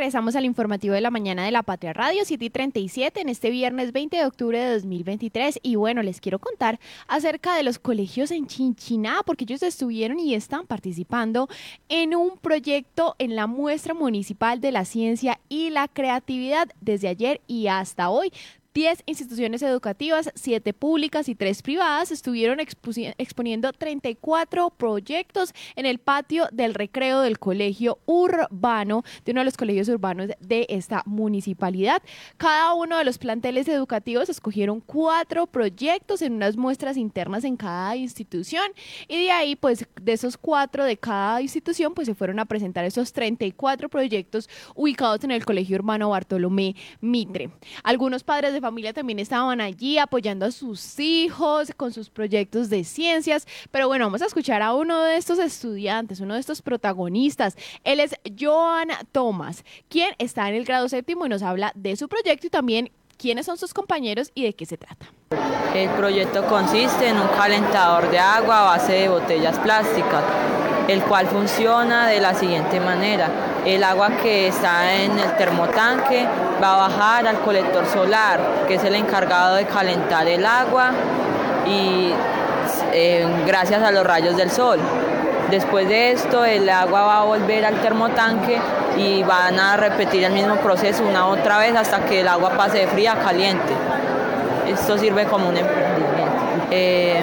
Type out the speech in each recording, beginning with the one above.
regresamos al informativo de la mañana de la Patria Radio 7 y 37 en este viernes 20 de octubre de 2023. Y bueno, les quiero contar acerca de los colegios en Chinchiná, porque ellos estuvieron y están participando en un proyecto en la muestra municipal de la ciencia y la creatividad desde ayer y hasta hoy. 10 instituciones educativas, 7 públicas y 3 privadas estuvieron exponiendo 34 proyectos en el patio del recreo del colegio urbano, de uno de los colegios urbanos de esta municipalidad. Cada uno de los planteles educativos escogieron cuatro proyectos en unas muestras internas en cada institución y de ahí, pues, de esos cuatro de cada institución, pues se fueron a presentar esos 34 proyectos ubicados en el colegio urbano Bartolomé Mitre. Algunos padres de familia también estaban allí apoyando a sus hijos con sus proyectos de ciencias. Pero bueno, vamos a escuchar a uno de estos estudiantes, uno de estos protagonistas. Él es Joan Thomas, quien está en el grado séptimo y nos habla de su proyecto y también quiénes son sus compañeros y de qué se trata. El proyecto consiste en un calentador de agua a base de botellas plásticas, el cual funciona de la siguiente manera. El agua que está en el termotanque va a bajar al colector solar, que es el encargado de calentar el agua y eh, gracias a los rayos del sol. Después de esto, el agua va a volver al termotanque y van a repetir el mismo proceso una otra vez hasta que el agua pase de fría a caliente. Esto sirve como un emprendimiento. Eh,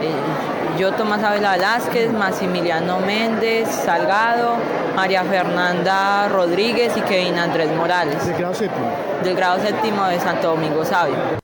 eh, yo, Tomás Abela Velázquez, Maximiliano Méndez, Salgado, María Fernanda Rodríguez y Kevin Andrés Morales. ¿Del grado séptimo? Del grado séptimo de Santo Domingo Sabio.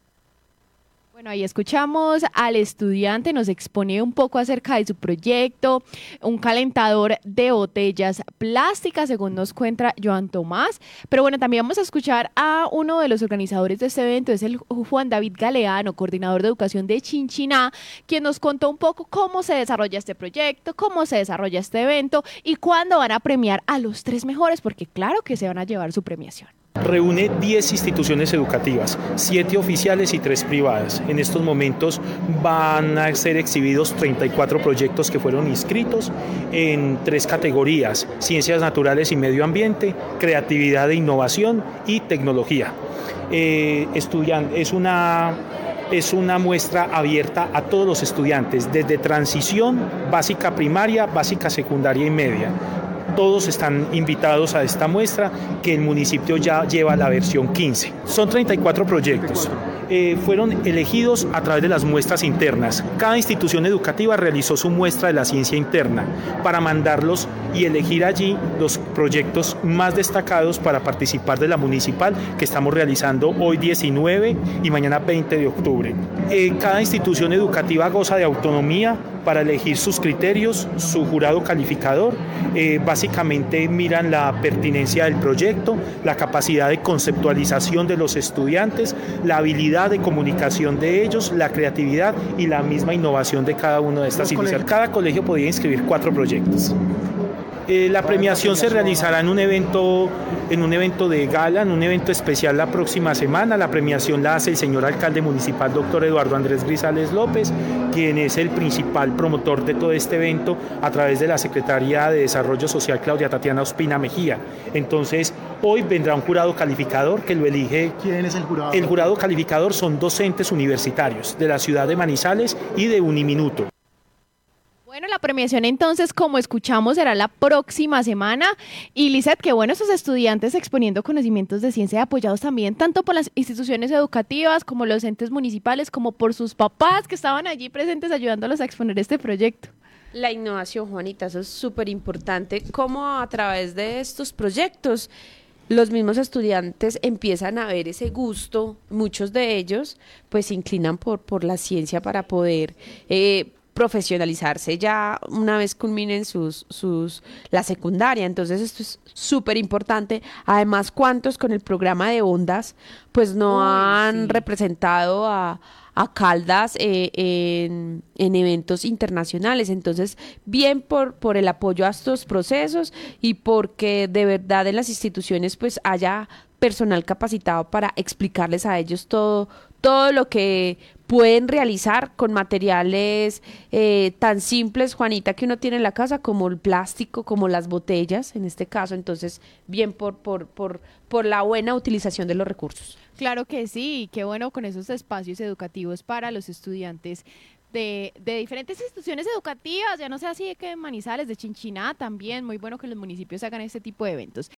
Bueno, ahí escuchamos al estudiante, nos expone un poco acerca de su proyecto, un calentador de botellas plásticas, según nos cuenta Joan Tomás. Pero bueno, también vamos a escuchar a uno de los organizadores de este evento, es el Juan David Galeano, coordinador de educación de Chinchiná, quien nos contó un poco cómo se desarrolla este proyecto, cómo se desarrolla este evento y cuándo van a premiar a los tres mejores, porque claro que se van a llevar su premiación. Reúne 10 instituciones educativas, 7 oficiales y 3 privadas. En estos momentos van a ser exhibidos 34 proyectos que fueron inscritos en tres categorías, ciencias naturales y medio ambiente, creatividad e innovación y tecnología. Eh, es una es una muestra abierta a todos los estudiantes, desde transición, básica primaria, básica secundaria y media todos están invitados a esta muestra que el municipio ya lleva la versión 15. Son 34 proyectos. Eh, fueron elegidos a través de las muestras internas. Cada institución educativa realizó su muestra de la ciencia interna para mandarlos y elegir allí los proyectos más destacados para participar de la municipal que estamos realizando hoy 19 y mañana 20 de octubre. Eh, cada institución educativa goza de autonomía para elegir sus criterios, su jurado calificador. Eh, básicamente miran la pertinencia del proyecto, la capacidad de conceptualización de los estudiantes, la habilidad de comunicación de ellos, la creatividad y la misma innovación de cada uno de estas iniciativas. Cada colegio podía inscribir cuatro proyectos. Eh, la premiación se realizará en un evento en un evento de gala, en un evento especial la próxima semana. La premiación la hace el señor alcalde municipal, doctor Eduardo Andrés Grisales López, quien es el principal promotor de todo este evento a través de la Secretaría de Desarrollo Social Claudia Tatiana Ospina Mejía. Entonces, hoy vendrá un jurado calificador que lo elige. ¿Quién es el jurado? El jurado calificador son docentes universitarios de la ciudad de Manizales y de Uniminuto. Bueno, la premiación entonces, como escuchamos, será la próxima semana. Y Lizeth, qué bueno esos estudiantes exponiendo conocimientos de ciencia apoyados también tanto por las instituciones educativas como los entes municipales, como por sus papás que estaban allí presentes ayudándolos a exponer este proyecto. La innovación, Juanita, eso es súper importante. Cómo a través de estos proyectos los mismos estudiantes empiezan a ver ese gusto, muchos de ellos pues se inclinan por, por la ciencia para poder eh, profesionalizarse ya una vez culminen sus, sus, la secundaria. Entonces esto es súper importante. Además, ¿cuántos con el programa de ondas pues no han representado a, a Caldas eh, en, en, eventos internacionales. Entonces, bien por, por el apoyo a estos procesos y porque de verdad en las instituciones pues haya personal capacitado para explicarles a ellos todo, todo lo que pueden realizar con materiales eh, tan simples, Juanita, que uno tiene en la casa, como el plástico, como las botellas, en este caso. Entonces, bien por, por, por, por la buena utilización de los recursos. Claro que sí, qué bueno con esos espacios educativos para los estudiantes de, de, diferentes instituciones educativas, ya no sé así de que Manizales, de Chinchiná también, muy bueno que los municipios hagan este tipo de eventos.